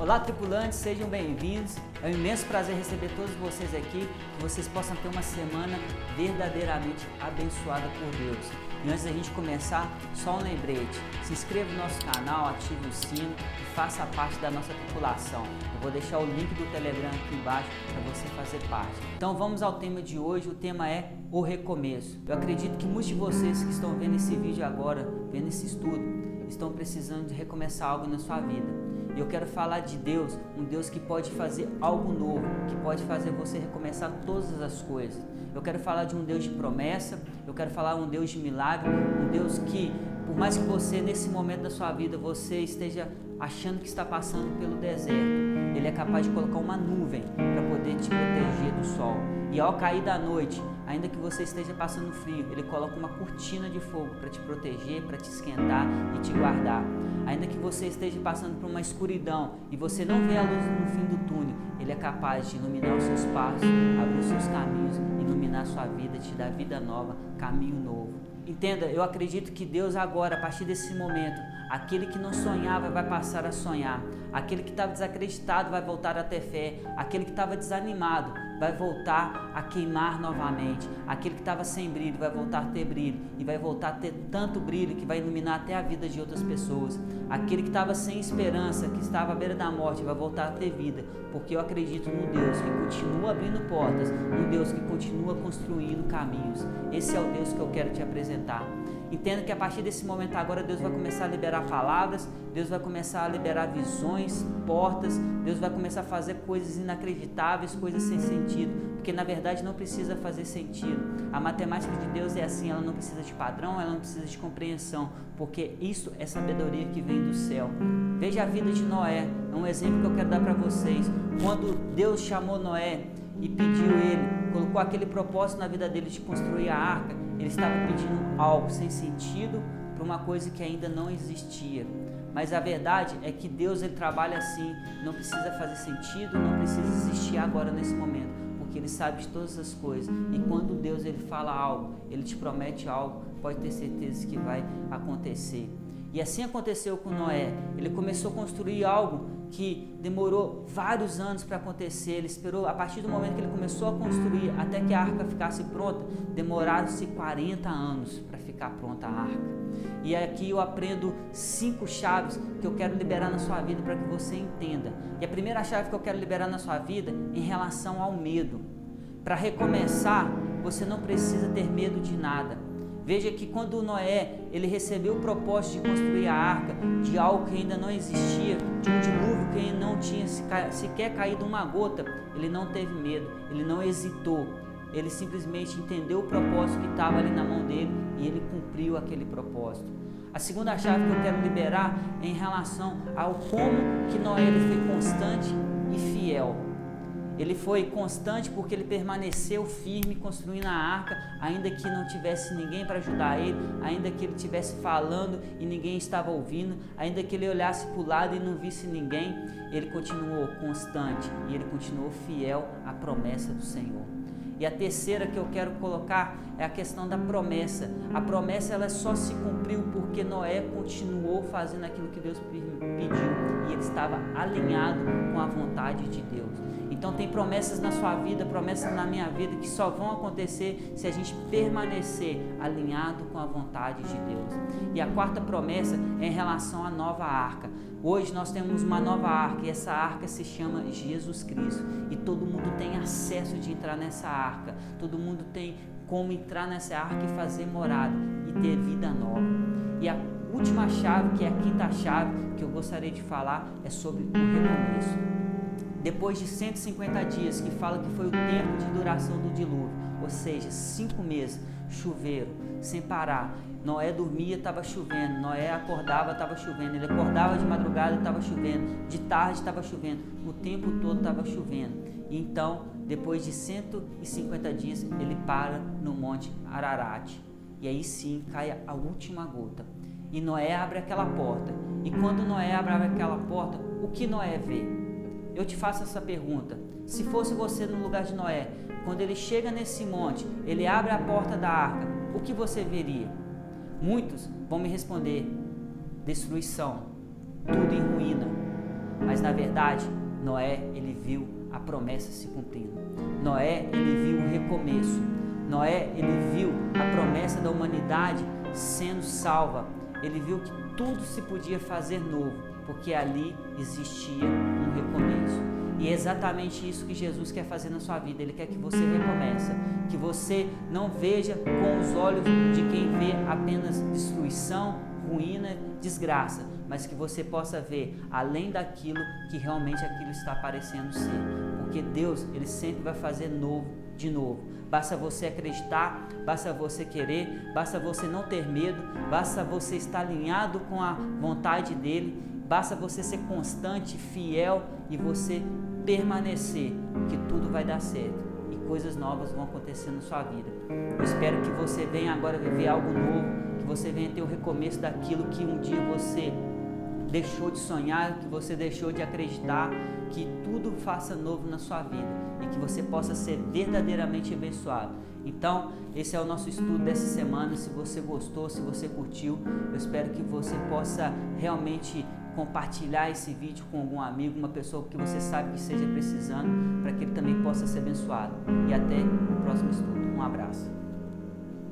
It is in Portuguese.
Olá, tripulantes, sejam bem-vindos. É um imenso prazer receber todos vocês aqui, que vocês possam ter uma semana verdadeiramente abençoada por Deus. E antes da gente começar, só um lembrete: se inscreva no nosso canal, ative o sino e faça parte da nossa tripulação. Eu vou deixar o link do Telegram aqui embaixo para você fazer parte. Então vamos ao tema de hoje. O tema é o recomeço. Eu acredito que muitos de vocês que estão vendo esse vídeo agora, vendo esse estudo, estão precisando de recomeçar algo na sua vida. Eu quero falar de Deus, um Deus que pode fazer algo novo, que pode fazer você recomeçar todas as coisas. Eu quero falar de um Deus de promessa, eu quero falar um Deus de milagre, um Deus que, por mais que você nesse momento da sua vida você esteja achando que está passando pelo deserto, ele é capaz de colocar uma nuvem para poder te proteger do sol. E ao cair da noite, ainda que você esteja passando frio, ele coloca uma cortina de fogo para te proteger, para te esquentar e te guardar. Ainda que você esteja passando por uma escuridão e você não vê a luz no fim do túnel, ele é capaz de iluminar os seus passos, abrir os seus caminhos, iluminar a sua vida, te dar vida nova, caminho novo. Entenda, eu acredito que Deus agora, a partir desse momento, aquele que não sonhava vai passar a sonhar, aquele que estava desacreditado vai voltar a ter fé, aquele que estava desanimado vai voltar a queimar novamente. Aquele que estava sem brilho vai voltar a ter brilho e vai voltar a ter tanto brilho que vai iluminar até a vida de outras pessoas. Aquele que estava sem esperança, que estava à beira da morte, vai voltar a ter vida, porque eu acredito no Deus que continua abrindo portas, no Deus que continua construindo caminhos. Esse é o Deus que eu quero te apresentar. Entenda que a partir desse momento agora Deus vai começar a liberar palavras, Deus vai começar a liberar visões, portas, Deus vai começar a fazer coisas inacreditáveis, coisas sem sentido, porque na verdade não precisa fazer sentido. A matemática de Deus é assim, ela não precisa de padrão, ela não precisa de compreensão, porque isso é sabedoria que vem do céu. Veja a vida de Noé, é um exemplo que eu quero dar para vocês. Quando Deus chamou Noé e pediu ele, colocou aquele propósito na vida dele de construir a arca, ele estava pedindo algo sem sentido para uma coisa que ainda não existia. Mas a verdade é que Deus ele trabalha assim, não precisa fazer sentido, não precisa existir agora nesse momento, porque ele sabe de todas as coisas. E quando Deus ele fala algo, ele te promete algo, pode ter certeza que vai acontecer. E assim aconteceu com Noé. Ele começou a construir algo que demorou vários anos para acontecer. Ele esperou, a partir do momento que ele começou a construir até que a arca ficasse pronta, demoraram-se 40 anos para ficar pronta a arca. E aqui eu aprendo cinco chaves que eu quero liberar na sua vida para que você entenda. E a primeira chave que eu quero liberar na sua vida em relação ao medo. Para recomeçar, você não precisa ter medo de nada. Veja que quando Noé ele recebeu o propósito de construir a arca, de algo que ainda não existia, de um dilúvio que não tinha sequer caído uma gota, ele não teve medo, ele não hesitou, ele simplesmente entendeu o propósito que estava ali na mão dele e ele cumpriu aquele propósito. A segunda chave que eu quero liberar é em relação ao como que Noé ele foi constante e fiel. Ele foi constante porque ele permaneceu firme construindo a arca, ainda que não tivesse ninguém para ajudar ele, ainda que ele estivesse falando e ninguém estava ouvindo, ainda que ele olhasse para o lado e não visse ninguém, ele continuou constante e ele continuou fiel à promessa do Senhor. E a terceira que eu quero colocar é a questão da promessa. A promessa ela só se cumpriu porque Noé continuou fazendo aquilo que Deus pediu e ele estava alinhado com a vontade de Deus. Então tem promessas na sua vida, promessas na minha vida que só vão acontecer se a gente permanecer alinhado com a vontade de Deus. E a quarta promessa é em relação à nova arca. Hoje nós temos uma nova arca e essa arca se chama Jesus Cristo. E todo mundo tem acesso de entrar nessa arca. Todo mundo tem como entrar nessa arca e fazer morada e ter vida nova. E a última chave, que é a quinta chave que eu gostaria de falar, é sobre o recomeço depois de 150 dias, que fala que foi o tempo de duração do dilúvio, ou seja, cinco meses, chuveiro, sem parar. Noé dormia, estava chovendo. Noé acordava, estava chovendo. Ele acordava de madrugada, estava chovendo. De tarde, estava chovendo. O tempo todo estava chovendo. Então, depois de 150 dias, ele para no Monte Ararat. E aí sim cai a última gota. E Noé abre aquela porta. E quando Noé abre aquela porta, o que Noé vê? Eu te faço essa pergunta. Se fosse você no lugar de Noé, quando ele chega nesse monte, ele abre a porta da arca, o que você veria? Muitos vão me responder: destruição, tudo em ruína. Mas na verdade, Noé, ele viu a promessa se cumprindo. Noé, ele viu o recomeço. Noé, ele viu a promessa da humanidade sendo salva. Ele viu que tudo se podia fazer novo, porque ali existia um recomeço. E é exatamente isso que Jesus quer fazer na sua vida. Ele quer que você recomece, que você não veja com os olhos de quem vê apenas destruição, ruína, desgraça, mas que você possa ver além daquilo que realmente aquilo está parecendo ser. Porque Deus, ele sempre vai fazer novo de novo. Basta você acreditar, basta você querer, basta você não ter medo, basta você estar alinhado com a vontade dele, basta você ser constante, fiel e você permanecer, que tudo vai dar certo e coisas novas vão acontecer na sua vida. Eu espero que você venha agora viver algo novo, que você venha ter o recomeço daquilo que um dia você deixou de sonhar, que você deixou de acreditar, que tudo faça novo na sua vida e que você possa ser verdadeiramente abençoado. Então, esse é o nosso estudo dessa semana. Se você gostou, se você curtiu, eu espero que você possa realmente compartilhar esse vídeo com algum amigo, uma pessoa que você sabe que esteja precisando, para que ele também possa ser abençoado. E até o próximo estudo. Um abraço.